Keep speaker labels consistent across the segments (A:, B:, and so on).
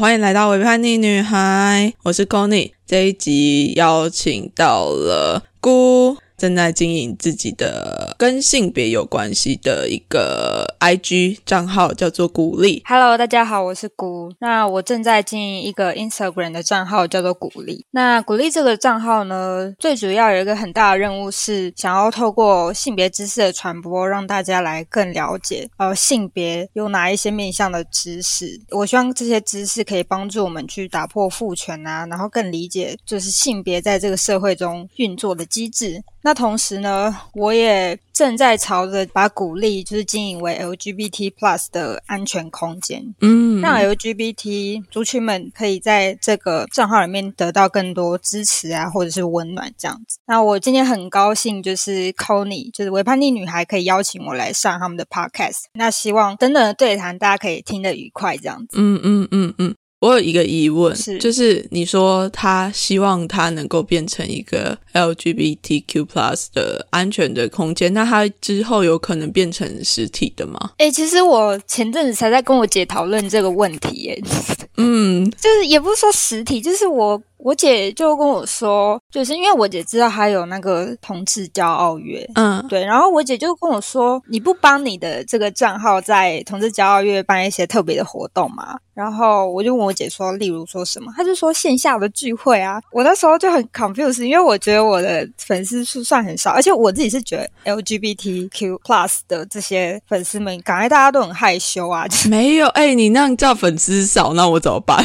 A: 欢迎来到伪叛逆女孩，我是 Connie，。这一集邀请到了姑。正在经营自己的跟性别有关系的一个 IG 账号，叫做鼓励。
B: Hello，大家好，我是鼓。那我正在经营一个 Instagram 的账号，叫做鼓励。那鼓励这个账号呢，最主要有一个很大的任务是想要透过性别知识的传播，让大家来更了解呃性别有哪一些面向的知识。我希望这些知识可以帮助我们去打破父权啊，然后更理解就是性别在这个社会中运作的机制。那同时呢，我也正在朝着把鼓励就是经营为 LGBT Plus 的安全空间，嗯，让 LGBT 族群们可以在这个账号里面得到更多支持啊，或者是温暖这样子。那我今天很高兴，就是 Conny，就是维叛逆女孩可以邀请我来上他们的 Podcast。那希望等等的对谈大家可以听得愉快这样子。
A: 嗯嗯嗯嗯。我有一个疑问，就是你说他希望他能够变成一个 LGBTQ plus 的安全的空间，那他之后有可能变成实体的吗？
B: 哎，其实我前阵子才在跟我姐讨论这个问题，耶。嗯，就是也不是说实体，就是我。我姐就跟我说，就是因为我姐知道还有那个同志骄傲月，嗯，对，然后我姐就跟我说，你不帮你的这个账号在同志骄傲月办一些特别的活动吗？然后我就问我姐说，例如说什么？她就说线下的聚会啊。我那时候就很 confused，因为我觉得我的粉丝数算很少，而且我自己是觉得 LGBTQ plus 的这些粉丝们，感觉大家都很害羞啊。
A: 没有，哎，你那样叫粉丝少，那我怎么办？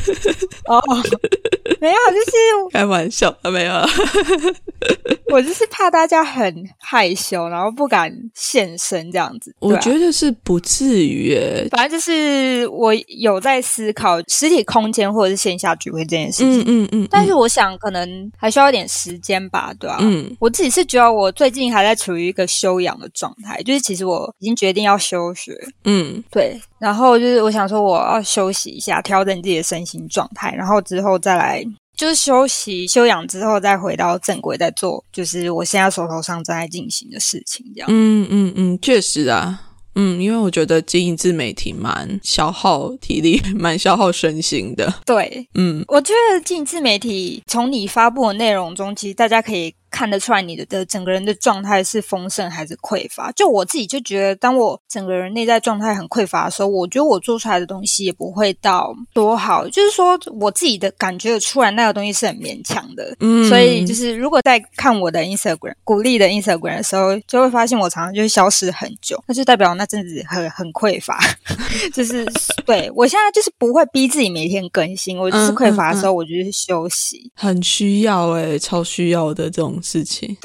A: 哦。
B: 没有，就是
A: 开玩笑，没有。
B: 我就是怕大家很害羞，然后不敢现身这样子。
A: 我觉得是不至于，
B: 反正就是我有在思考实体空间或者是线下聚会这件事情。嗯嗯嗯。但是我想可能还需要一点时间吧，对吧？嗯。我自己是觉得我最近还在处于一个休养的状态，就是其实我已经决定要休学。嗯，对。然后就是我想说我要休息一下，调整自己的身心状态，然后之后再来。就是休息休养之后，再回到正轨，再做就是我现在手头上正在进行的事情，这样。
A: 嗯嗯嗯，确实啊，嗯，因为我觉得经营自媒体蛮消耗体力，蛮消耗身心的。
B: 对，嗯，我觉得经营自媒体从你发布的内容中，其实大家可以。看得出来你的的整个人的状态是丰盛还是匮乏？就我自己就觉得，当我整个人内在状态很匮乏的时候，我觉得我做出来的东西也不会到多好。就是说，我自己的感觉出来那个东西是很勉强的。嗯，所以就是如果在看我的 Instagram 鼓励的 Instagram 的时候，就会发现我常常就会消失很久，那就代表那阵子很很匮乏。就是对我现在就是不会逼自己每天更新，我就是匮乏的时候，我就是休息。
A: 很需要哎，超需要的这种。事情。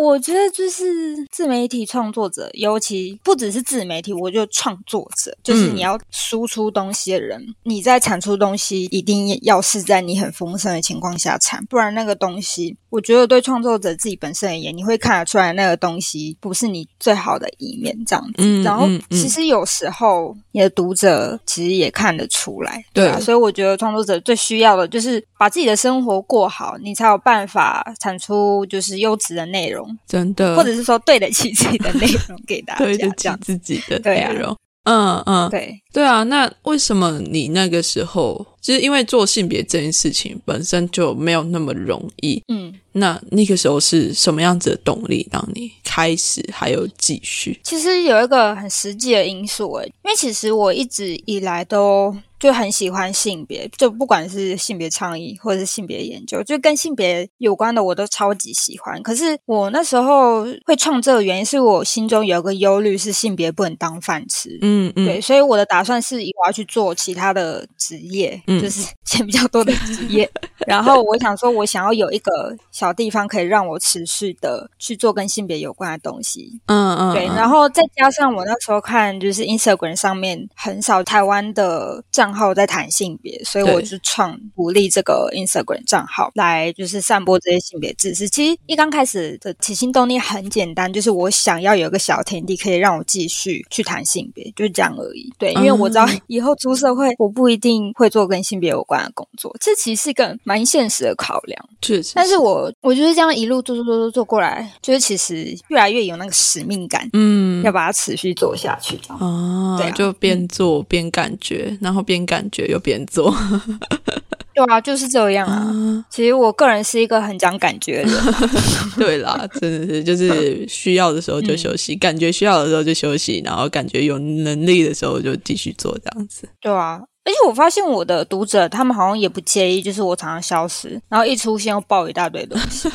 B: 我觉得就是自媒体创作者，尤其不只是自媒体，我就创作者，就是你要输出东西的人，你在产出东西一定要是在你很丰盛的情况下产，不然那个东西，我觉得对创作者自己本身而言，你会看得出来那个东西不是你最好的一面，这样子。然后其实有时候你的读者其实也看得出来，对啊。所以我觉得创作者最需要的就是把自己的生活过好，你才有办法产出就是优质的内容。
A: 真的，
B: 或者是说对得起自己的内容给大家，
A: 对得起自己的内容。嗯嗯，
B: 对
A: 对啊。那为什么你那个时候，就是因为做性别这件事情本身就没有那么容易？嗯，那那个时候是什么样子的动力让你开始还有继续？
B: 其实有一个很实际的因素诶，因为其实我一直以来都。就很喜欢性别，就不管是性别倡议或者是性别研究，就跟性别有关的我都超级喜欢。可是我那时候会创这个原因，是我心中有个忧虑，是性别不能当饭吃。嗯嗯，对，所以我的打算是我要去做其他的职业，就是钱比较多的职业。然后我想说，我想要有一个小地方可以让我持续的去做跟性别有关的东西。嗯嗯，对。然后再加上我那时候看，就是 Instagram 上面很少台湾的账。账号在谈性别，所以我就创鼓励这个 Instagram 账号来就是散播这些性别知识。其实一刚开始的起心动念很简单，就是我想要有一个小天地，可以让我继续去谈性别，就是这样而已。对，因为我知道 以后出社会，我不一定会做跟性别有关的工作，这其实是一个蛮现实的考量。
A: 确实，
B: 但是我我就是这样一路做做做做做过来，就是其实越来越有那个使命感，嗯，要把它持续做下去。哦，
A: 对，就边做边感觉，然后边。边感觉又边做。
B: 对啊，就是这样啊。其实我个人是一个很讲感觉的。
A: 对啦，真的是，就是 需要的时候就休息，感觉需要的时候就休息，然后感觉有能力的时候就继续做这样子。
B: 对啊，而且我发现我的读者他们好像也不介意，就是我常常消失，然后一出现又爆一大堆东西。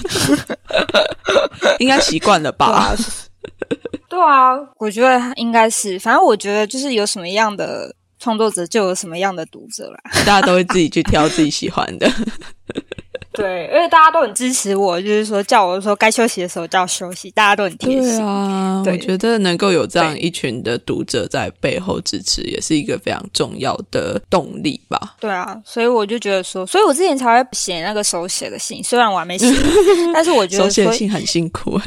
A: 应该习惯了吧？
B: 对啊，我觉得应该是。反正我觉得就是有什么样的。创作者就有什么样的读者啦，
A: 大家都会自己去挑自己喜欢的。
B: 对，因为大家都很支持我，就是说叫我说该休息的时候叫休息，大家都很贴心
A: 啊。我觉得能够有这样一群的读者在背后支持，也是一个非常重要的动力吧。
B: 对啊，所以我就觉得说，所以我之前才会写那个手写的信，虽然我还没写，但是我觉得
A: 手写信很辛苦。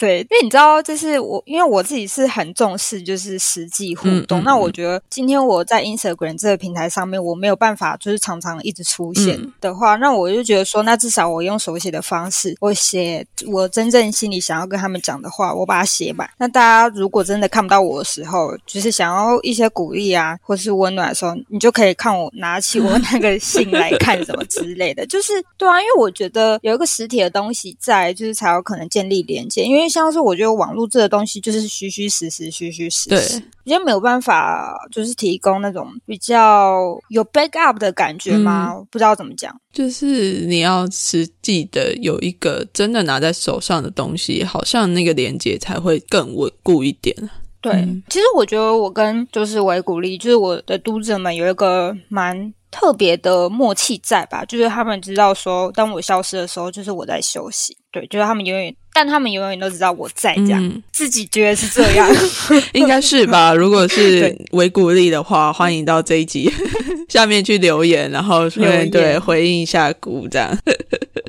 B: 对，因为你知道，就是我，因为我自己是很重视就是实际互动。那我觉得今天我在 Instagram 这个平台上面，我没有办法就是常常一直出现的话，那我就觉得说，那至少我用手写的方式，我写我真正心里想要跟他们讲的话，我把它写满。那大家如果真的看不到我的时候，就是想要一些鼓励啊，或是温暖的时候，你就可以看我拿起我那个信来 看什么之类的。就是对啊，因为我觉得有一个实体的东西在，就是才有可能建立连接。因为像是我觉得网络这个东西就是虚虚实实，虚虚实实，比较没有办法就是提供那种比较有 backup 的感觉吗？不知道怎么讲，
A: 就是你要实际的有一个真的拿在手上的东西，好像那个连接才会更稳固一点。
B: 对，其实我觉得我跟就是维古力，就是我的读者们有一个蛮。特别的默契在吧？就是他们知道说，当我消失的时候，就是我在休息。对，就是他们永远，但他们永远都知道我在这样，自己觉得是这样，
A: 应该是吧？如果是维鼓励的话，欢迎到这一集 下面去留言，然后对回应一下鼓这样。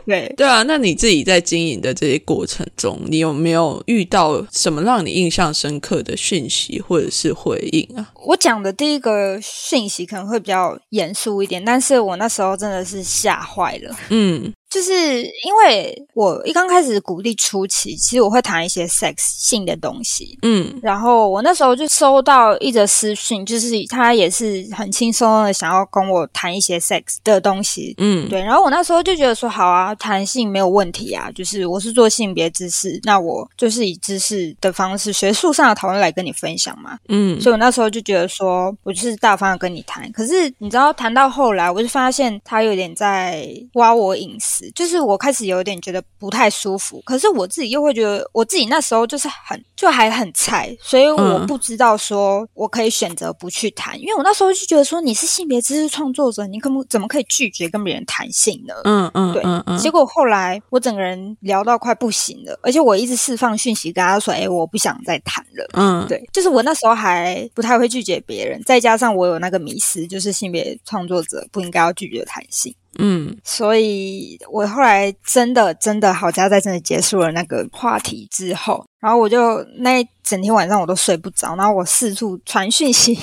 B: 对
A: 对啊，那你自己在经营的这些过程中，你有没有遇到什么让你印象深刻的讯息或者是回应啊？
B: 我讲的第一个讯息可能会比较严肃一点，但是我那时候真的是吓坏了。嗯。就是因为我一刚开始鼓励初期，其实我会谈一些 sex 性的东西，嗯，然后我那时候就收到一则私讯，就是他也是很轻松的想要跟我谈一些 sex 的东西，嗯，对，然后我那时候就觉得说好啊，谈性没有问题啊，就是我是做性别知识，那我就是以知识的方式、学术上的讨论来跟你分享嘛，嗯，所以我那时候就觉得说我就是大方的跟你谈，可是你知道谈到后来，我就发现他有点在挖我隐私。就是我开始有点觉得不太舒服，可是我自己又会觉得我自己那时候就是很就还很菜，所以我不知道说我可以选择不去谈，因为我那时候就觉得说你是性别知识创作者，你可不怎么可以拒绝跟别人谈性呢？嗯嗯，对，嗯嗯。结果后来我整个人聊到快不行了，而且我一直释放讯息跟他说：“哎，我不想再谈了。”嗯，对，就是我那时候还不太会拒绝别人，再加上我有那个迷失，就是性别创作者不应该要拒绝谈性。嗯，所以我后来真的真的好家在真的结束了那个话题之后，然后我就那整天晚上我都睡不着，然后我四处传讯息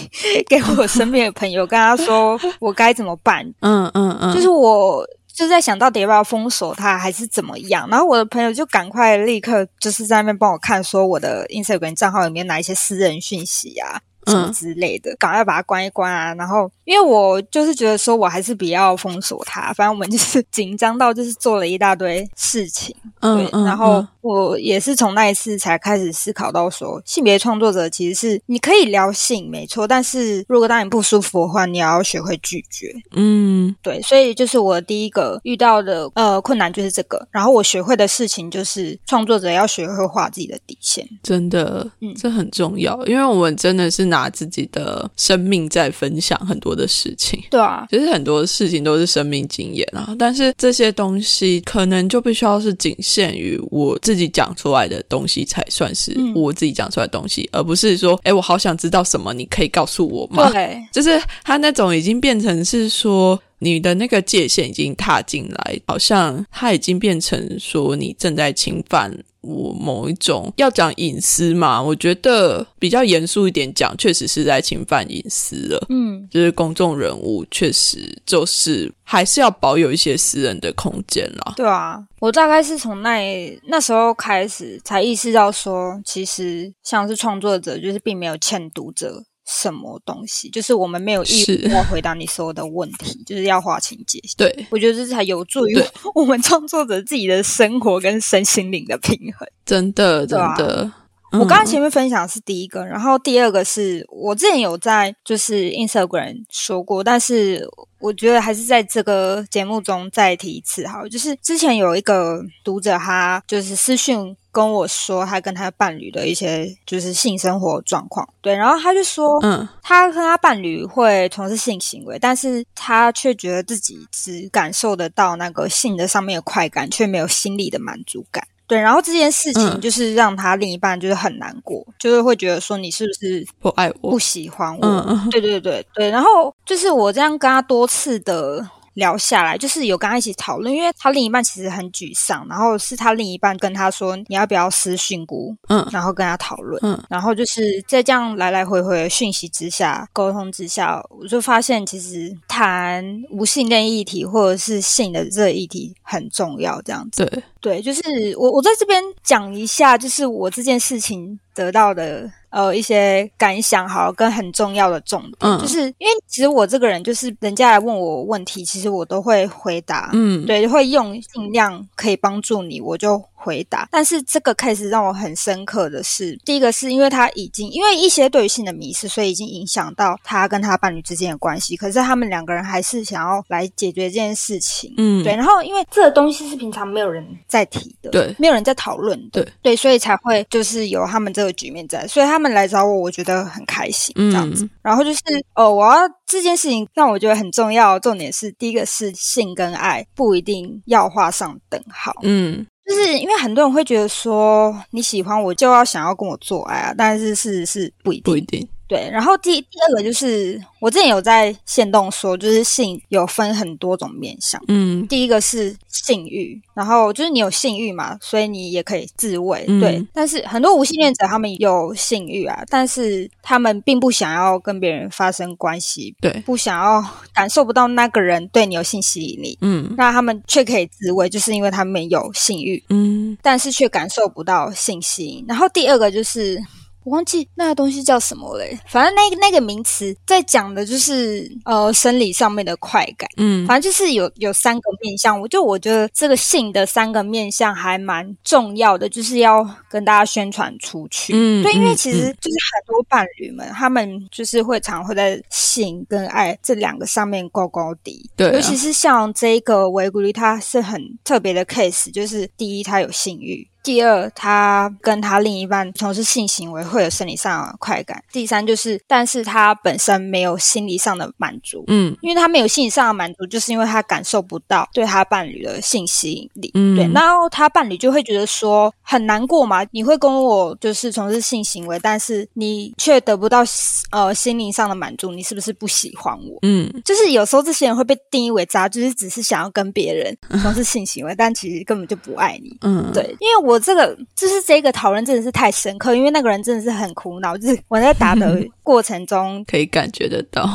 B: 给我身边的朋友，跟他说我该怎么办。嗯嗯嗯，就是我就在想到底要不要封锁他，还是怎么样。然后我的朋友就赶快立刻就是在那边帮我看，说我的 Instagram 账号里面哪一些私人讯息啊。什么之类的，赶快把它关一关啊！然后，因为我就是觉得说，我还是比较封锁它。反正我们就是紧张到就是做了一大堆事情，对。然后我也是从那一次才开始思考到说，性别创作者其实是你可以聊性没错，但是如果当你不舒服的话，你要学会拒绝。嗯，对。所以就是我第一个遇到的呃困难就是这个。然后我学会的事情就是创作者要学会画自己的底线。
A: 真的，嗯，这很重要，因为我们真的是拿。拿自己的生命在分享很多的事情，
B: 对啊，
A: 其实很多事情都是生命经验啊。但是这些东西可能就必须要是仅限于我自己讲出来的东西才算是我自己讲出来的东西，而不是说，哎，我好想知道什么，你可以告诉我吗？
B: 对，
A: 就是他那种已经变成是说。你的那个界限已经踏进来，好像它已经变成说你正在侵犯我某一种要讲隐私嘛？我觉得比较严肃一点讲，确实是在侵犯隐私了。嗯，就是公众人物确实就是还是要保有一些私人的空间啦。
B: 对啊，我大概是从那那时候开始才意识到说，其实像是创作者就是并没有欠读者。什么东西，就是我们没有义务要回答你所有的问题，就是要划清界限。
A: 对，
B: 我觉得这才有助于我们创作者自己的生活跟身心灵的平衡。
A: 真的真的。
B: 我刚刚
A: 嗯
B: 前面分享的是第一个，然后第二个是我之前有在就是 Instagram 说过，但是我觉得还是在这个节目中再提一次好，就是之前有一个读者他就是私讯跟我说他跟他伴侣的一些就是性生活状况，对，然后他就说，
A: 嗯
B: 他跟他伴侣会从事性行为，但是他却觉得自己只感受得到那个性的上面的快感，却没有心理的满足感。对，然后这件事情
A: 嗯
B: 就是让他另一半就是很难过，就是会觉得说你是不是
A: 不爱我
B: 不，喜欢我？对对对对，然后就是我这样跟他多次的聊下来，就是有跟他一起讨论，因为他另一半其实很沮丧，然后是他另一半跟他说你要不要私讯姑，
A: 嗯
B: 然后跟他讨论，
A: 嗯
B: 然后就是在这样来来回回的讯息之下、沟通之下，我就发现其实谈无性恋议题或者是性的这个议题很重要，这样子。
A: 对，
B: 对，就是我我在这边讲一下，就是我这件事情得到的呃一些感想，好了，跟很重要的重点，
A: 嗯。
B: 就是因为其实我这个人就是人家来问我问题，其实我都会回答，
A: 嗯，
B: 对，会用尽量可以帮助你，我就回答。但是这个 case 让我很深刻的是，第一个是因为他已经因为一些对于性的迷失，所以已经影响到他跟他伴侣之间的关系。可是他们两个人还是想要来解决这件事情。
A: 嗯
B: 对，然后因为这个东西是平常没有人在提的，
A: 对
B: 没有人在讨论的，
A: 对
B: 对，所以才会就是有他们这个局面在，所以他们来找我，我觉得很开心这样子。
A: 嗯
B: 然后就是哦，我要这件事情让我觉得很重要，重点是第一个是性跟爱不一定要画上等号，
A: 嗯
B: 就是因为很多人会觉得说你喜欢我就要想要跟我做爱啊，但是事实是不一定。
A: 不一定，
B: 对，然后第第二个就是我之前有在线动说，就是性有分很多种面向。
A: 嗯
B: 第一个是性欲，然后就是你有性欲嘛，所以你也可以自慰，
A: 嗯
B: 对。但是很多无性恋者他们有性欲啊，但是他们并不想要跟别人发生关系，
A: 对，
B: 不想要感受不到那个人对你有性吸引力，
A: 嗯
B: 那他们却可以自慰，就是因为他们有性欲，
A: 嗯
B: 但是却感受不到性吸引。然后第二个就是。我忘记那个东西叫什么嘞，反正那个那个名词在讲的就是呃生理上面的快感，
A: 嗯
B: 反正就是有有三个面向，我就我觉得这个性的三个面向还蛮重要的，就是要跟大家宣传出去。
A: 嗯
B: 对，因为
A: 嗯
B: 其实就是很多伴侣们，他们就是会常会在性跟爱这两个上面高高低。
A: 对啊
B: 尤其是像这一个维古利，他是很特别的 case，就是第一，他有性欲。第二，他跟他另一半从事性行为会有生理上的快感。第三，就是但是他本身没有心理上的满足，
A: 嗯
B: 因为他没有心理上的满足，就是因为他感受不到对他伴侣的性吸引力。
A: 嗯
B: 对，然后他伴侣就会觉得说很难过嘛，你会跟我就是从事性行为，但是你却得不到呃心灵上的满足，你是不是不喜欢我？
A: 嗯
B: 就是有时候这些人会被定义为渣，就是只是想要跟别人从事性行为，但其实根本就不爱你。
A: 嗯，
B: 对，因为我这个就是这个讨论真的是太深刻，因为那个人真的是很苦恼，就是我在打的过程中
A: 可以感觉得到，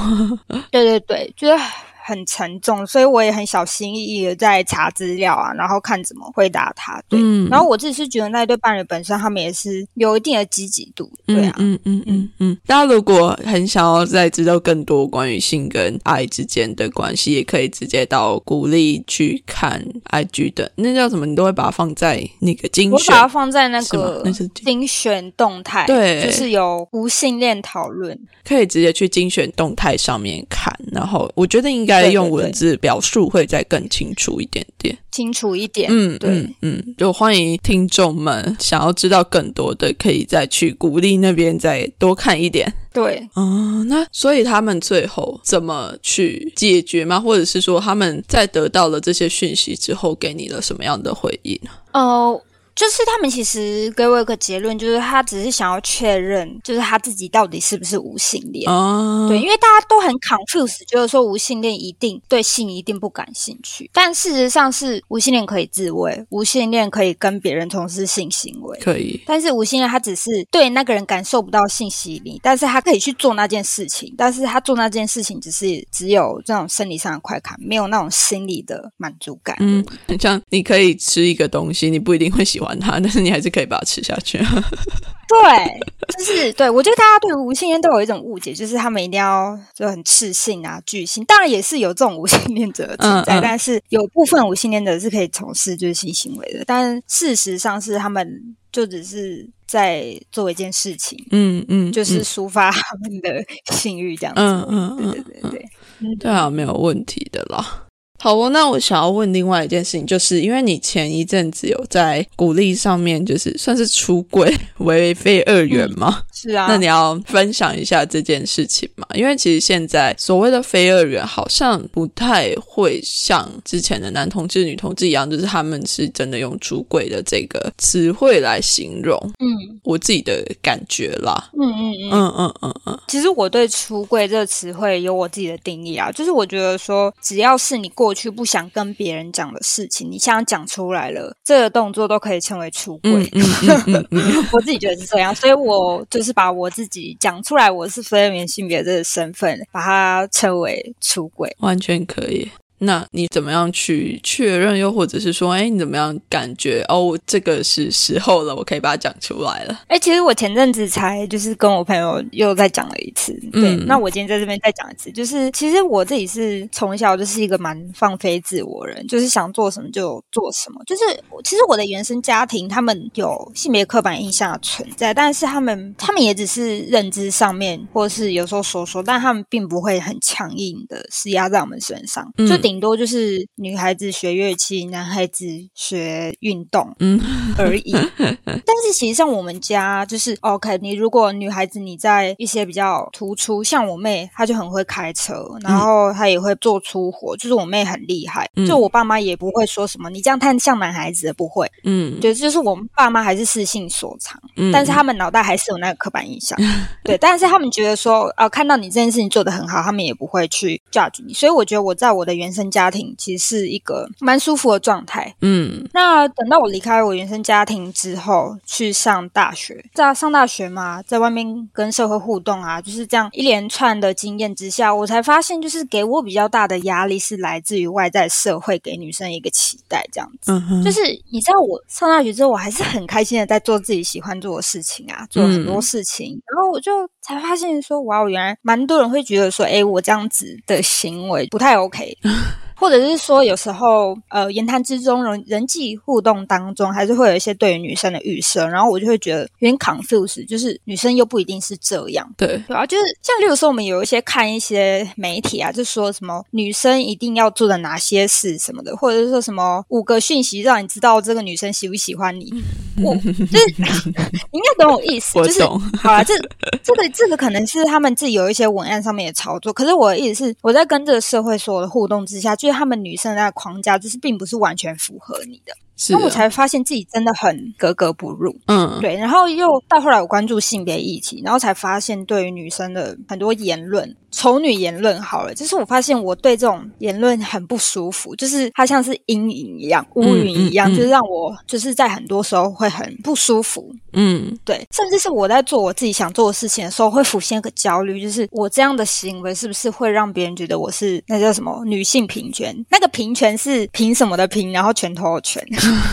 B: 对 对对，就是很沉重，所以我也很小心翼翼的在查资料啊，然后看怎么回答他。对，
A: 嗯
B: 然后我自己是觉得那一对伴侣本身他们也是有一定的积极度，对啊，
A: 嗯嗯嗯嗯嗯。大家如果很想要再知道更多关于性跟爱之间的关系，也可以直接到鼓励去看 IG 的那叫什么，你都会把它放在那个精选
B: 我把它放在那个
A: 那是
B: 精选动态，
A: 对
B: 就是有无性恋讨论，
A: 可以直接去精选动态上面看，然后我觉得应该
B: 对对
A: 用文字表述会再更清楚一点点。
B: 清楚一点。
A: 嗯，
B: 对
A: 嗯嗯，就欢迎听众们想要知道更多的，可以再去鼓励那边再多看一点。
B: 对，
A: 哦，那所以他们最后怎么去解决吗？或者是说他们在得到了这些讯息之后，给你了什么样的回应？
B: 呃，就是他们其实给我一个结论，就是他只是想要确认，就是他自己到底是不是无性恋。
A: 哦，
B: 对，因为大家都很 confused，觉得说无性恋一定对性一定不感兴趣，但事实上是无性恋可以自慰，无性恋可以跟别人从事性行为。
A: 可以，
B: 但是无性恋他只是对那个人感受不到性吸引力，但是他可以去做那件事情，但是他做那件事情只是只有这种生理上的快感，没有那种心理的满足感。
A: 嗯，很像你可以吃一个东西，你不一定会喜欢欢它，但是你还是可以把它吃下去。
B: 对，就是对我觉得大家对无性恋都有一种误解，就是他们一定要就很赤性啊、巨性。当然也是有这种无性恋者存在，但是有部分无性恋者是可以从事就是性行为的。但事实上是他们就只是在做一件事情，
A: 嗯嗯，
B: 就是抒发他们的 性欲这样子。
A: 嗯嗯嗯，
B: 对对对，
A: 对啊，没有问题的啦。好哦，那我想要问另外一件事情，就是因为你前一阵子有在鼓励上面，就是算是出柜为非二元吗？
B: 是啊，
A: 那你要分享一下这件事情嘛？因为其实现在所谓的非二元，好像不太会像之前的男同志、女同志一样，就是他们是真的用出柜的这个词汇来形容。
B: 嗯，
A: 我自己的感觉啦。
B: 嗯嗯嗯
A: 嗯嗯嗯嗯，
B: 其实我对出柜这个词汇有我自己的定义啊，就是我觉得说，只要是你过去不想跟别人讲的事情，你现在讲出来了，这个动作都可以称为出
A: 轨。
B: 我自己觉得是这样，所以我就是把我自己讲出来，我是非二元性别这个身份，把它称为出轨。
A: 完全可以。那你怎么样去确认？又或者是说，哎，你怎么样感觉？哦，这个是时候了，我可以把它讲出来了。
B: 哎，其实我前阵子才就是跟我朋友又再讲了一次。对，那我今天在这边再讲一次，就是其实我自己是从小就是一个蛮放飞自我人，就是想做什么就做什么。就是其实我的原生家庭他们有性别刻板印象的存在，但是他们他们也只是认知上面，或是有时候说说，但他们并不会很强硬的施压在我们身上，就顶。顶多就是女孩子学乐器，男孩子学运动，
A: 嗯
B: 而已。但是其实像我们家就是 OK，你如果女孩子你在一些比较突出，像我妹，她就很会开车，然后她也会做粗活，就是我妹很厉害。就我爸妈也不会说什么，你这样太像男孩子，不会。
A: 嗯，
B: 对，就是我们爸妈还是私性所长，
A: 嗯
B: 但是他们脑袋还是有那个刻板印象。对，但是他们觉得说，呃，看到你这件事情做得很好，他们也不会去 judge 你。所以我觉得我在我的原生家庭其实是一个蛮舒服的状态。
A: 嗯
B: 那等到我离开我原生家庭之后，去上大学，在上大学嘛，在外面跟社会互动啊，就是这样一连串的经验之下，我才发现，就是给我比较大的压力是来自于外在社会给女生一个期待，这样子。
A: 嗯，
B: 就是你知道，我上大学之后，我还是很开心的在做自己喜欢做的事情啊，做很多事情。然后我就才发现说，哇，原来蛮多人会觉得说，哎，我这样子的行为不太 OK。或者是说，有时候呃，言谈之中人人际互动当中，还是会有一些对于女生的预设，然后我就会觉得有点 confuse，就是女生又不一定是这样。
A: 对，
B: 对啊，就是像例如说，我们有一些看一些媒体啊，就说什么女生一定要做的哪些事什么的，或者是说什么五个讯息让你知道这个女生喜不喜欢你。我就是你应该懂我意思，就是
A: 我懂
B: 好啊，这这个这个可能是他们自己有一些文案上面的操作，可是我的意思是，我在跟这个社会所有的互动之下，就是他们女生的那个框架，就是并不是完全符合你的，那我才发现自己真的很格格不入。
A: 嗯，
B: 对，然后又到后来我关注性别议题，然后才发现对于女生的很多言论，丑女言论好了，就是我发现我对这种言论很不舒服，就是它像是阴影一样、乌云一样，
A: 嗯嗯
B: 就是让我就是在很多时候会很不舒服。
A: 嗯
B: 对，甚至是我在做我自己想做的事情的时候，会浮现一个焦虑，就是我这样的行为是不是会让别人觉得我是那叫什么女性平权？那个平权是凭什么的平，然后拳头的拳。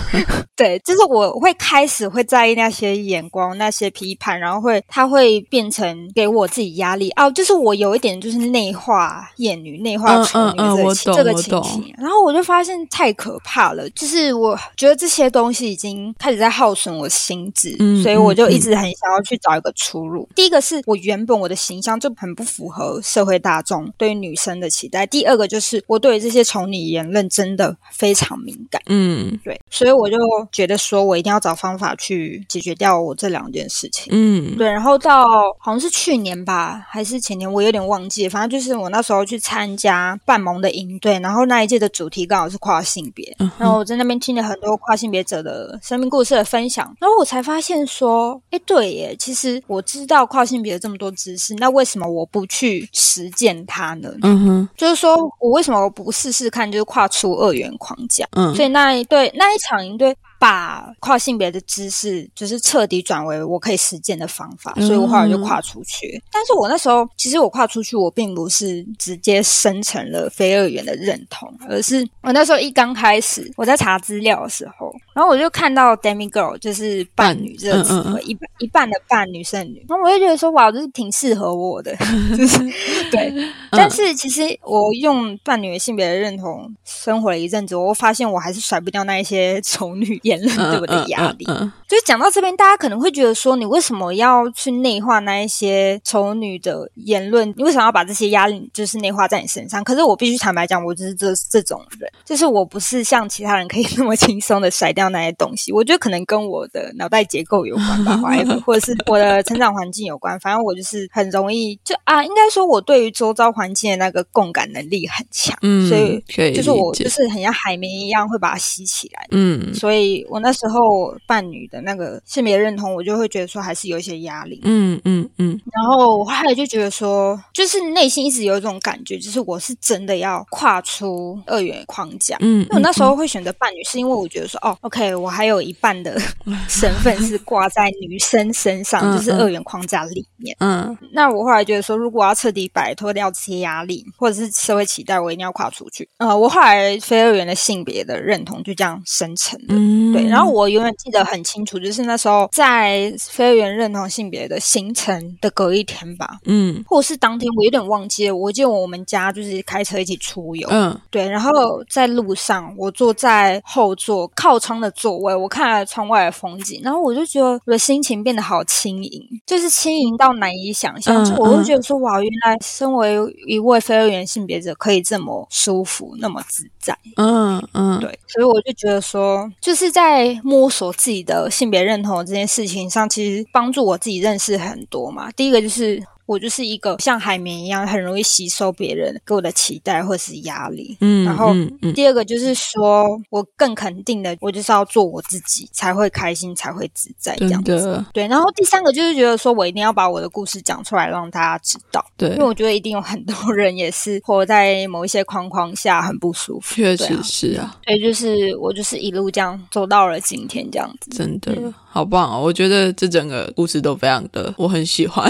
B: 对，就是我会开始会在意那些眼光、那些批判，然后会它会变成给我自己压力哦，就是我有一点就是内化厌女、内化丑女
A: 嗯嗯嗯
B: 这个情、形，然后我就发现太可怕了，就是我觉得这些东西已经开始在耗损我心智，
A: 嗯
B: 所以我就
A: 嗯
B: 一直很想要去找一个出路。第一个是我原本我的形象就很不符合社会大众对于女生的期待，第二个就是我对于这些丑女言论真的非常敏感。
A: 嗯
B: 对，所以我就觉得说我一定要找方法去解决掉我这两件事情。
A: 嗯
B: 对，然后到好像是去年吧，还是前年，我有点忘记。反正就是我那时候去参加半盟的营队，然后那一届的主题刚好是跨性别，
A: 嗯
B: 然后我在那边听了很多跨性别者的生命故事的分享，然后我才发现说，哎，对耶，其实我知道跨性别的这么多知识，那为什么我不去实践它呢？
A: 嗯哼
B: 就是说我为什么不试试看，就是跨出二元框架？
A: 嗯
B: 所以那一对那一场营队把跨性别的知识，就是彻底转为我可以实践的方法，
A: 嗯
B: 所以我后来就跨出去。但是我那时候其实我跨出去，我并不是直接生成了非二元的认同，而是我那时候一刚开始我在查资料的时候，然然后我就看到 demi girl 就是伴侣这个词汇，一半一半的伴女生女，然后我就觉得说哇，就是挺适合我的，就是 对。但是其实我用伴侣的性别的认同生活了一阵子，我发现我还是甩不掉那一些丑女言论对我的压力。就是讲到这边，大家可能会觉得说，你为什么要去内化那一些丑女的言论？你为什么要把这些压力就是内化在你身上？可是我必须坦白讲，我就是这这种人，就是我不是像其他人可以那么轻松的甩掉那些东西。我觉得可能跟我的脑袋结构有关吧，或者是我的成长环境有关。反正我就是很容易就啊，应该说我对于周遭环境的那个共感能力很强，嗯，所以就是我就是很像海绵一样会把它吸起来，嗯，所以我那时候伴侣的。那个性别认同，我就会觉得说还是有一些压力。嗯嗯嗯。然后我后来就觉得说，就是内心一直有一种感觉，就是我是真的要跨出二元框架。嗯。因为我那时候会选择伴侣，是因为我觉得说，哦，OK，我还有一半的 身份是挂在女生身上，就是二元框架里面。嗯。那我后来觉得说，如果要彻底摆脱掉这些压力，或者是社会期待，我一定要跨出去。呃，我后来非二元的性别的认同就这样生成了。嗯。对。然后我永远记得很清楚。就是那时候在非二元认同性别的形成的隔一天吧，嗯，或者是当天，我有点忘记了。我记得我们家就是开车一起出游，嗯，对，然后在路上，我坐在后座靠窗的座位，我看了窗外的风景，然后我就觉得我的心情变得好轻盈，就是轻盈到难以想象。我就觉得说，哇，原来身为一位非二元性别者可以这么舒服，那么自在，嗯嗯，对，所以我就觉得说，就是在摸索自己的。性别认同这件事情上，其实帮助我自己认识很多嘛。第一个就是。我就是一个像海绵一样，很容易吸收别人给我的期待或是压力。嗯，然后第二个就是说，我更肯定的，我就是要做我自己，才会开心，才会自在这样子。对，然后第三个就是觉得说我一定要把我的故事讲出来，让大家知道。对，因为我觉得一定有很多 人也是活在某一些框框下，很不舒服。
A: 确实是啊。
B: 所以就是我就是一路这样走到了今天这样子。
A: 真的好棒哦！我觉得这整个故事都非常的，我很喜欢。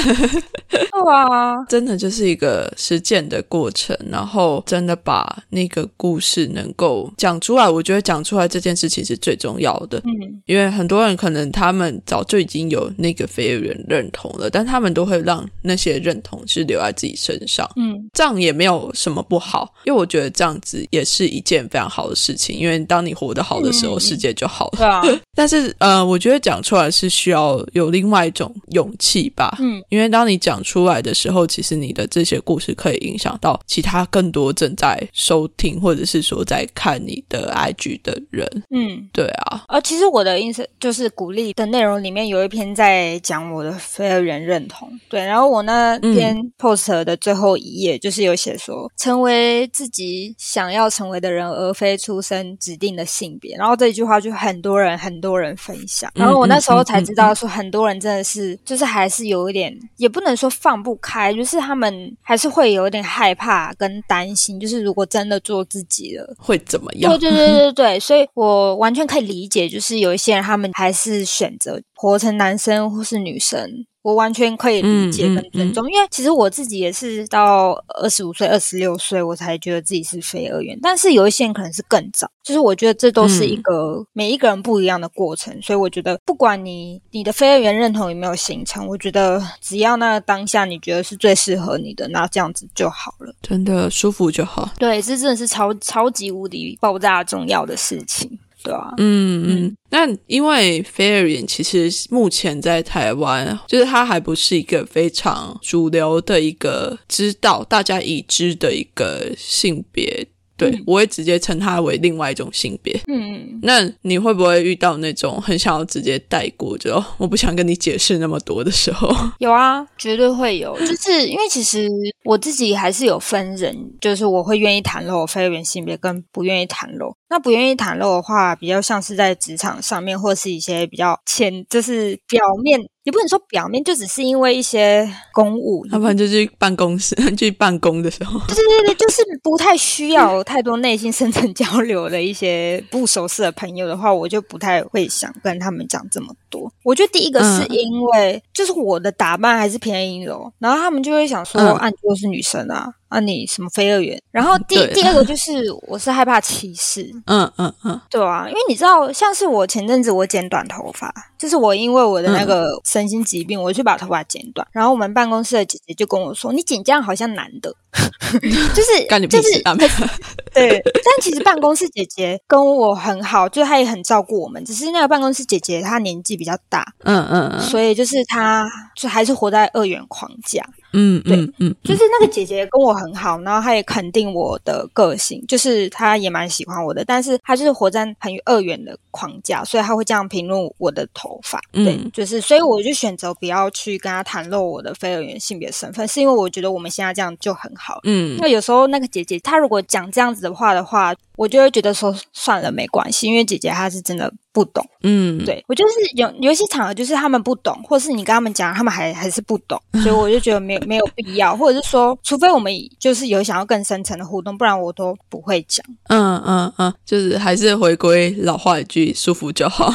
B: 哇，
A: 真的就是一个实践的过程，然后真的把那个故事能够讲出来，我觉得讲出来这件事情是最重要的。嗯，因为很多人可能他们早就已经有那个非人认同了，但他们都会让那些认同是留在自己身上。嗯，这样也没有什么不好，因为我觉得这样子也是一件非常好的事情。因为当你活得好的时候，世界就好了。对
B: 啊，
A: 但是呃，我觉得讲出来是需要有另外一种勇气吧。嗯，因为当你讲出。出来的时候，其实你的这些故事可以影响到其他更多正在收听或者是说在看你的 IG 的人。嗯，对啊。
B: 呃，其实我的意思就是鼓励的内容里面有一篇在讲我的非二元认同。对，然后我那篇 post 的最后一页就是有写说，成为自己想要成为的人，而非出生指定的性别。然后这一句话就很多人很多人分享。然后我那时候才知道说，很多人真的是就是还是有一点，也不能说放。不开，就是他们还是会有点害怕跟担心，就是如果真的做自己了，
A: 会怎么样？
B: 对对对对对，所以我完全可以理解，就是有一些人他们还是选择活成男生或是女生。我完全可以理解跟尊重，因为其实我自己也是到二十五岁、二十六岁，我才觉得自己是非二元。但是有一些人可能是更早，就是我觉得这都是一个每一个人不一样的过程。所以我觉得，不管你你的非二元认同有没有形成，我觉得只要那个当下你觉得是最适合你的，那这样子就好了。
A: 真的舒服就好。
B: 对，这真的是超超级无敌爆炸重要的事情。对啊，嗯
A: 嗯，那因为非二元其实目前在台湾，就是它还不是一个非常主流的一个知道大家已知的一个性别。对，我会直接称它为另外一种性别。嗯，那你会不会遇到那种很想要直接带过，就我不想跟你解释那么多的时候？
B: 有啊，绝对会有。就是因为其实我自己还是有分人，就是我会愿意袒露非人性别，跟不愿意袒露。那不愿意袒露的话，比较像是在职场上面，或是一些比较浅，就是表面。也不能说表面，就只是因为一些公务，
A: 要不然就去办公室 去办公的时候，
B: 对对对，就是不太需要太多内心深层 交流的一些不熟识的朋友的话，我就不太会想跟他们讲这么多。我觉得第一个是因为就是我的打扮还是偏阴柔，然后他们就会想说，啊，你就是女生啊。啊，你什么非二元？然后第第二个就是我是害怕歧视，
A: 嗯嗯嗯，
B: 对啊，因为你知道，像是我前阵子我剪短头发，就是我因为我的那个身心疾病，我去把头发剪短，然后我们办公室的姐姐就跟我说，你剪这样好像男的，就是就是 对，但其实办公室姐姐跟我很好，就她也很照顾我们，只是那个办公室姐姐她年纪比较大，
A: 嗯嗯嗯，
B: 所以就是她就还是活在二元框架。
A: 嗯，对，嗯，
B: 就是那个姐姐跟我很好，然后她也肯定我的个性，就是她也蛮喜欢我的，但是她就是活在很二元的框架，所以她会这样评论我的头发，对，就是所以我就选择不要去跟她袒露我的非二元性别身份，是因为我觉得我们现在这样就很好，
A: 嗯，
B: 那有时候那个姐姐她如果讲这样子的话的话，我就会觉得说算了，没关系，因为姐姐她是真的。不懂，
A: 嗯，
B: 对我就是有有些场合，就是他们不懂，或是你跟他们讲，他们还还是不懂，所以我就觉得没没有必要，或者是说，除非我们就是有想要更深层的互动，不然我都不会讲。
A: 嗯嗯嗯，就是还是回归老话一句，舒服就好。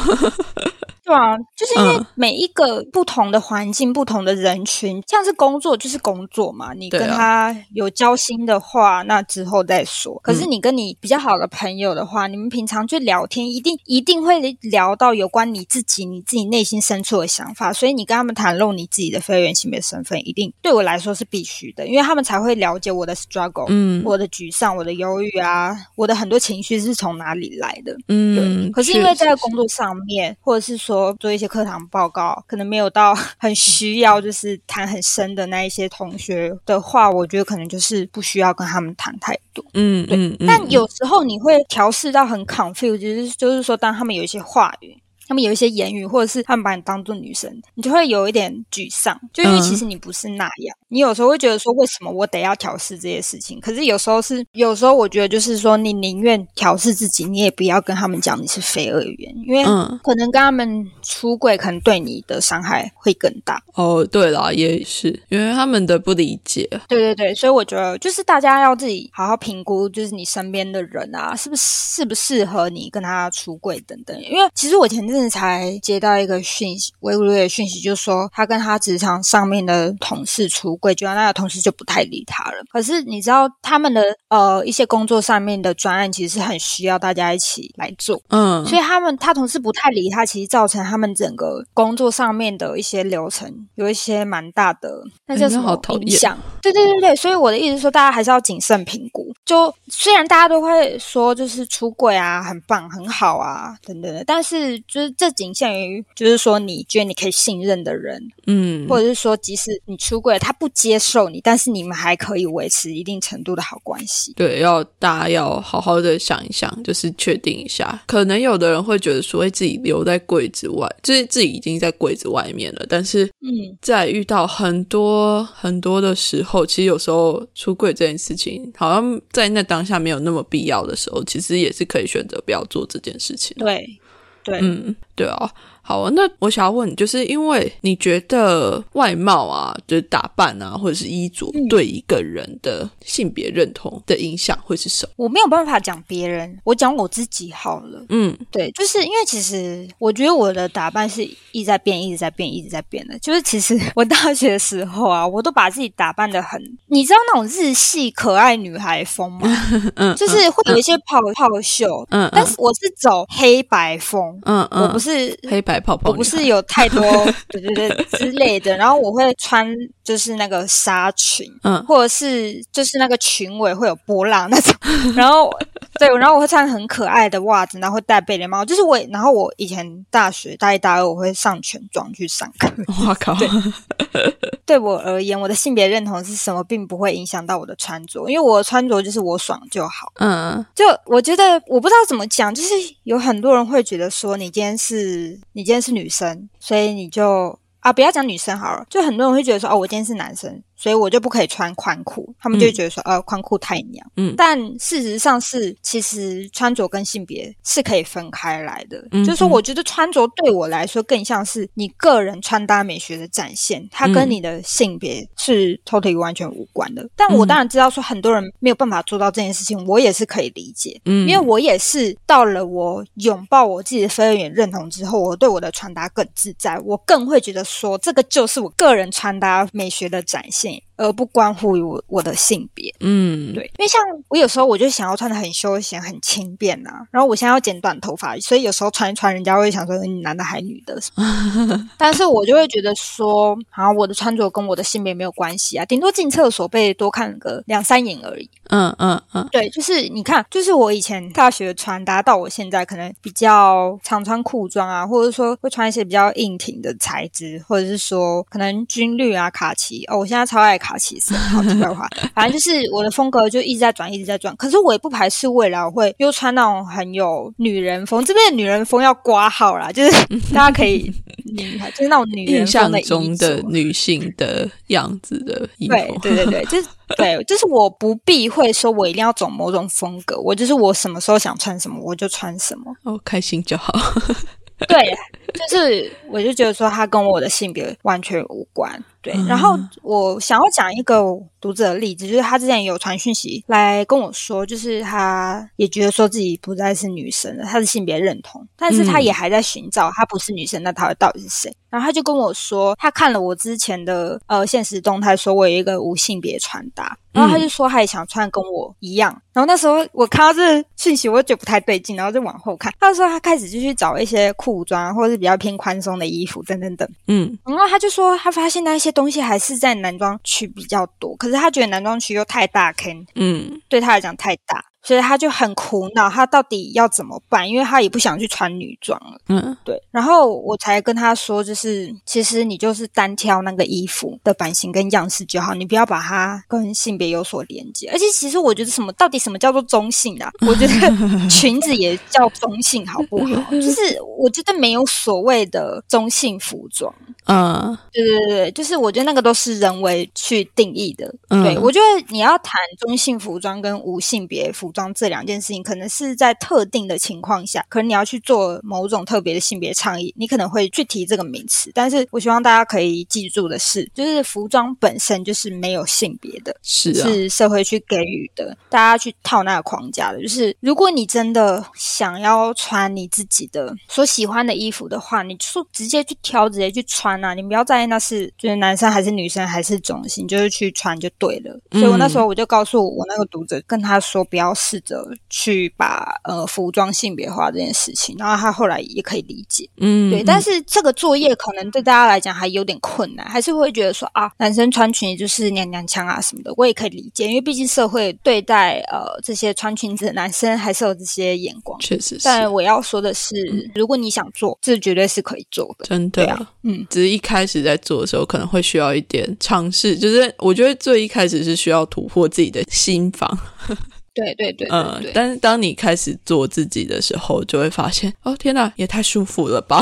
B: 对啊，就是因为每一个不同的环境、不同的人群，像是工作就是工作嘛。你跟他有交心的话，那之后再说。可是你跟你比较好的朋友的话，你们平常就聊天，一定一定会聊到有关你自己、你自己内心深处的想法。所以你跟他们谈论你自己的非原性别身份，一定对我来说是必须的，因为他们才会了解我的 struggle，
A: 嗯，
B: 我的沮丧、我的忧郁啊，我的很多情绪是从哪里来的。
A: 嗯，
B: 可是因为在工作上面，或者是说。做一些课堂报告，可能没有到 很需要，就是谈很深的那一些同学的话，我觉得可能就是不需要跟他们谈太多。
A: 嗯，对。
B: 但有时候你会调试到很 confused，就是就是说，当他们有一些话语。他们有一些言语，或者是他们把你当做女生，你就会有一点沮丧，就因为其实你不是那样。你有时候会觉得说，为什么我得要调试这些事情？可是有时候是，有时候我觉得就是说，你宁愿调试自己，你也不要跟他们讲你是非二元，因为可能跟他们出柜，可能对你的伤害会更大。
A: 哦，对啦，也是因为他们的不理解。
B: 对对对，所以我觉得就是大家要自己好好评估，就是你身边的人啊，是不是适不适合你跟他出柜等等。因为其实我前阵子。才接到一个讯息，微微的讯息，就说他跟他职场上面的同事出柜，就那个同事就不太理他了。可是你知道，他们的呃一些工作上面的专案，其实是很需要大家一起来做，
A: 嗯，
B: 所以他们他同事不太理他，其实造成他们整个工作上面的一些流程有一些蛮大的那叫什么影响？对对对对，所以我的意思说，大家还是要谨慎评估。就虽然大家都会说，就是出柜啊，很棒很好啊，等等的，但是就是。这仅限于，就是说，你觉得你可以信任的人，
A: 嗯，
B: 或者是说，即使你出柜，他不接受你，但是你们还可以维持一定程度的好关系。
A: 对，要大家要好好的想一想，就是确定一下。可能有的人会觉得说，自己留在柜子外，就是自己已经在柜子外面了。但是，
B: 嗯，
A: 在遇到很多很多的时候，其实有时候出柜这件事情，好像在那当下没有那么必要的时候，其实也是可以选择不要做这件事情。
B: 对。对，
A: 嗯，对啊。好啊，那我想要问，就是因为你觉得外貌啊，就是打扮啊，或者是衣着，对一个人的性别认同的影响会是什么？
B: 我没有办法讲别人，我讲我自己好了。
A: 嗯，
B: 对，就是因为其实我觉得我的打扮是一直在变，一直在变，一直在变的。就是其实我大学的时候啊，我都把自己打扮的很，你知道那种日系可爱女孩风吗？
A: 嗯，
B: 就是会有一些泡泡袖，
A: 嗯，
B: 但是我是走黑白风，
A: 嗯嗯，
B: 我不是
A: 黑白泡泡，
B: 我不是有。太多 对对对之类的，然后我会穿就是那个纱裙，
A: 嗯，
B: 或者是就是那个裙尾会有波浪那种，然后对，然后我会穿很可爱的袜子，然后会戴贝雷帽，就是我，然后我以前大学大一、大二我会上全妆去上课。
A: 我靠！
B: 对，对我而言，我的性别认同是什么，并不会影响到我的穿着，因为我穿着就是我爽就好。
A: 嗯，
B: 就我觉得我不知道怎么讲，就是有很多人会觉得说，你今天是你今天是女生。所以你就啊，不要讲女生好了，就很多人会觉得说，哦，我今天是男生，所以我就不可以穿宽裤。他们就觉得说，呃，宽裤太娘。
A: 嗯
B: 但事实上是，其实穿着跟性别是可以分开来的。
A: 嗯
B: 就是说，
A: 嗯
B: 我觉得穿着对我来说更像是你个人穿搭美学的展现，它跟
A: 嗯
B: 你的性别是 totally 完全无关的。但我
A: 嗯
B: 当然知道说很多人没有办法做到这件事情，我也是可以理解。
A: 嗯，
B: 因为我也是到了我拥抱我自己的非二元认同之后，我对我的穿搭更自在，我更会觉得说这个就是我个人穿搭美学的展现，信。而不关乎于我我的性别。
A: 嗯
B: 对，因为像我有时候我就想要穿的很休闲、很轻便呐、然后我现在要剪短头发，所以有时候穿一穿，人家会想说你男的还女的，但是我就会觉得说，好像我的穿着跟我的性别没有关系啊，顶多进厕所被多看个两三眼而已。
A: 嗯嗯嗯
B: 对，就是你看，就是我以前大学的穿搭，到我现在可能比较常穿裤装啊，或者说会穿一些比较硬挺的材质，或者是说可能军绿啊、卡其。哦，我现在超爱卡其色，好题外话，反正就是我的风格就一直在转，一直在转。可是我也不排斥未来我会又穿那种很有女人风，这边的女人风要刮号啦，就是 大家可以，嗯就是那种女人风的
A: 中的女性的样子的衣
B: 对
A: 服，
B: 对对对，就是 对，就是我不避讳说我一定要走某种风格，我就是我什么时候想穿什么我就穿什么。
A: 哦，开心就好。
B: 对，就是我就觉得说它跟我的性别完全无关。对，
A: 嗯
B: 然后我想要讲一个读者的例子，就是他之前有传讯息来跟我说，就是他也觉得说自己不再是女生了，他的性别认同，但是他
A: 嗯
B: 也还在寻找他不是女生，那他到底是谁？然后他就跟我说，他看了我之前的呃现实动态，说我有一个无性别穿搭，然后他就说他也想穿跟我一样。然后那时候我看到这个讯息，我就觉得不太对劲，然后就往后看，他说他开始就去找一些裤装或者是比较偏宽松的衣服等等等。
A: 嗯
B: 然后他就说，他发现那些东西还是在男装区比较多，可是他觉得男装区又太大坑，
A: 嗯。
B: 对他来讲太大，所以他就很苦恼，他到底要怎么办？因为他也不想去穿女装了。
A: 嗯
B: 对，然后我才跟他说，就是其实你就是单挑那个衣服的版型跟样式就好，你不要把它跟性别有所连接。而且其实我觉得什么到底什么叫做中性啊？我觉得 裙子也叫中性，好不好？就是我觉得没有所谓的中性服装。
A: 嗯
B: 对对对对，就是我觉得那个都是人为去定义的。
A: 嗯
B: 对我觉得你要谈中性服装跟无性别服装这两件事情，可能是在特定的情况下，可能你要去做某种特别的性别倡议，你可能会去提这个名词。但是我希望大家可以记住的是，就是服装本身就是没有性别的，
A: 是啊，
B: 是社会去给予的，大家去套那个框架的。就是如果你真的想要穿你自己的所喜欢的衣服的话，你就直接去挑，直接去穿啊！你不要在意那是就是男生还是女生还是种姓，就是去穿就对了。所以我那时候我就告诉我那个读者，跟他说不要试着去把呃服装性别化这件事情，然后他后来也可以理解。
A: 嗯
B: 对，但是这个作业可能对大家来讲还有点困难，还是会觉得说啊，男生穿裙子就是娘娘腔啊什么的，我也可以理解，因为毕竟社会对待呃这些穿裙子的男生还是有这些眼光。
A: 确实是
B: 但我要说的是，如果你想做，这绝对是可以做的。
A: 真的。
B: 对啊嗯，
A: 只是一开始在做的时候，可能会需要一点尝试，就是我觉得最一开始是需要突破自己的心房，
B: 对对对对
A: 嗯，，但是当你开始做自己的时候，就会发现，哦天哪，也太舒服了吧，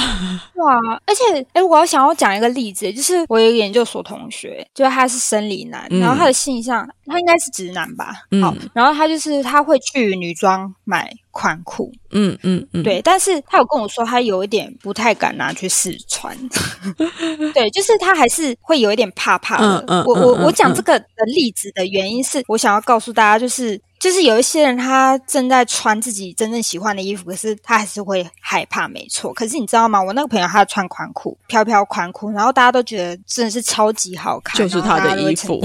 B: 哇！而且，哎，我要想要讲一个例子，就是我有一个研究所同学，就是他是生理男，
A: 嗯
B: 然后他的性向，他应该是直男吧？
A: 嗯
B: 好，然后他就是他会去女装买宽裤，
A: 嗯嗯嗯，
B: 对，但是他有跟我说，他有一点不太敢拿去试穿，对，就是他还是会有一点怕怕的。
A: 嗯嗯
B: 我我我讲这个的例子的原因是，我想要告诉大家，就是就是有一些人他正在穿自己真正喜欢的衣服，可是他还是会害怕，没错。可是你知道吗？我那个朋友他穿宽裤，飘飘宽裤，然后大家都觉得真的是超级好看，
A: 就是他的衣服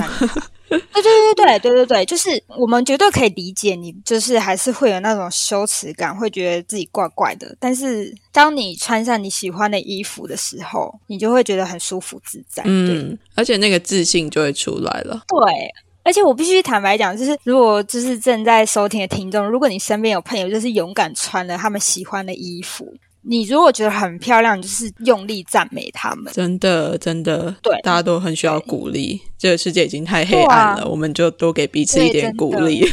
B: 对对对对对对对，就是我们绝对可以理解你，就是还是会有那种羞耻感，会觉得自己怪怪的。但是当你穿上你喜欢的衣服的时候，你就会觉得很舒服自在。
A: 嗯，而且那个自信就会出来了。
B: 对。而且我必须坦白讲，就是如果就是正在收听的听众，如果你身边有朋友就是勇敢穿了他们喜欢的衣服，你如果觉得很漂亮，你就是用力赞美他们。
A: 真的，真的，
B: 对
A: 大家都很需要鼓励。这个世界已经太黑暗了，我们就多给彼此一点鼓励。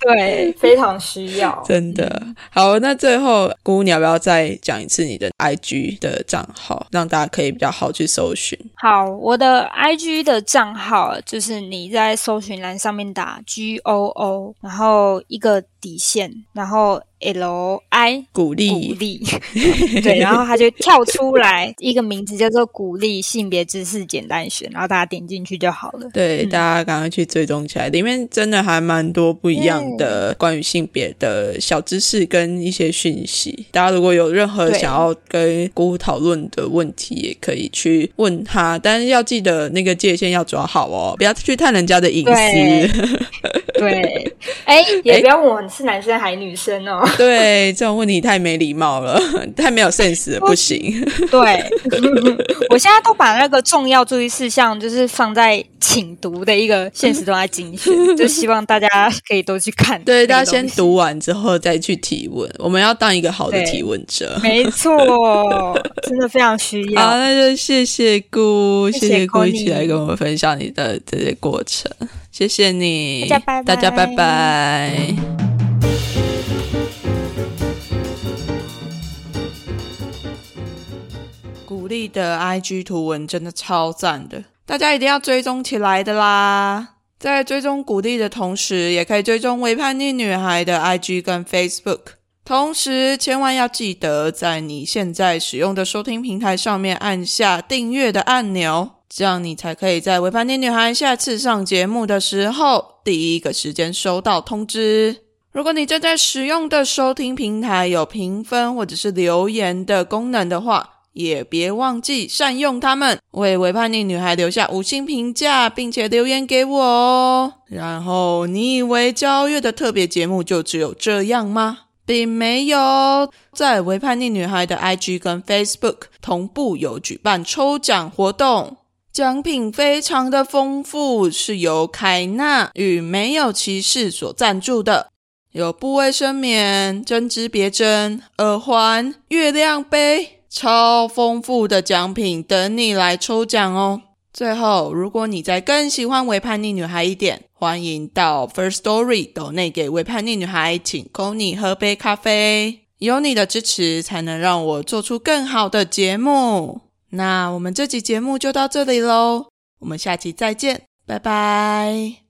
B: 对，非常需要。
A: 真的好，那最后姑，你要不要再讲一次你的 IG 的账号，让大家可以比较好去搜寻？
B: 好，我的 IG 的账号就是你在搜寻栏上面打 G O O，然后一个底线，然后 L I
A: 鼓励
B: 鼓励，对，然后他就跳出来一个名字叫做“鼓励性别知识简单选”，然后大家点进去就好了。
A: 对，
B: 嗯
A: 大家赶快去追踪起来，里面真的还蛮多不一样的关于性别的小知识跟一些讯息。大家如果有任何想要跟姑姑讨论的问题，也可以去问他，但是要记得那个界限要抓好哦，不要去探人家的隐私。
B: 对，哎，也不要问我是男生还是女生哦。
A: 对，这种问题太没礼貌了，太没有 sense 了，不行。
B: 对，我现在都把那个重要注意事项就是放在请读的一个现实中来精选，就希望大家可以都去看。
A: 对，大家先。读完之后再去提问，我们要当一个好的提问者。
B: 没错，真的非常需要。
A: 好，那就谢谢姑，
B: 谢谢
A: 谢姑一起来跟我们分享你的这些过程，谢谢你，
B: 大家拜拜
A: 大家拜拜。鼓励的 IG 图文真的超赞的，大家一定要追踪起来的啦！在追踪鼓励的同时，也可以追踪微叛逆女孩的 IG 跟 Facebook。同时，千万要记得在你现在使用的收听平台上面按下订阅的按钮，这样你才可以在微叛逆女孩下次上节目的时候第一个时间收到通知。如果你正在使用的收听平台有评分或者是留言的功能的话，也别忘记善用它们，为微叛逆女孩留下五星评价，并且留言给我哦。然后，你以为交月的特别节目就只有这样吗？并没有，在微叛逆女孩的 IG 跟 Facebook 同步有举办抽奖活动，奖品非常的丰富，是由凯纳与没有骑士所赞助的。有布卫生棉、针织别针、耳环、月亮杯，超丰富的奖品等你来抽奖哦！最后，如果你再更喜欢微叛逆女孩一点，欢迎到 First Story 抖内给微叛逆女孩，请 c o n y 喝杯咖啡。有你的支持，才能让我做出更好的节目。那我们这集节目就到这里喽，我们下期再见，拜拜。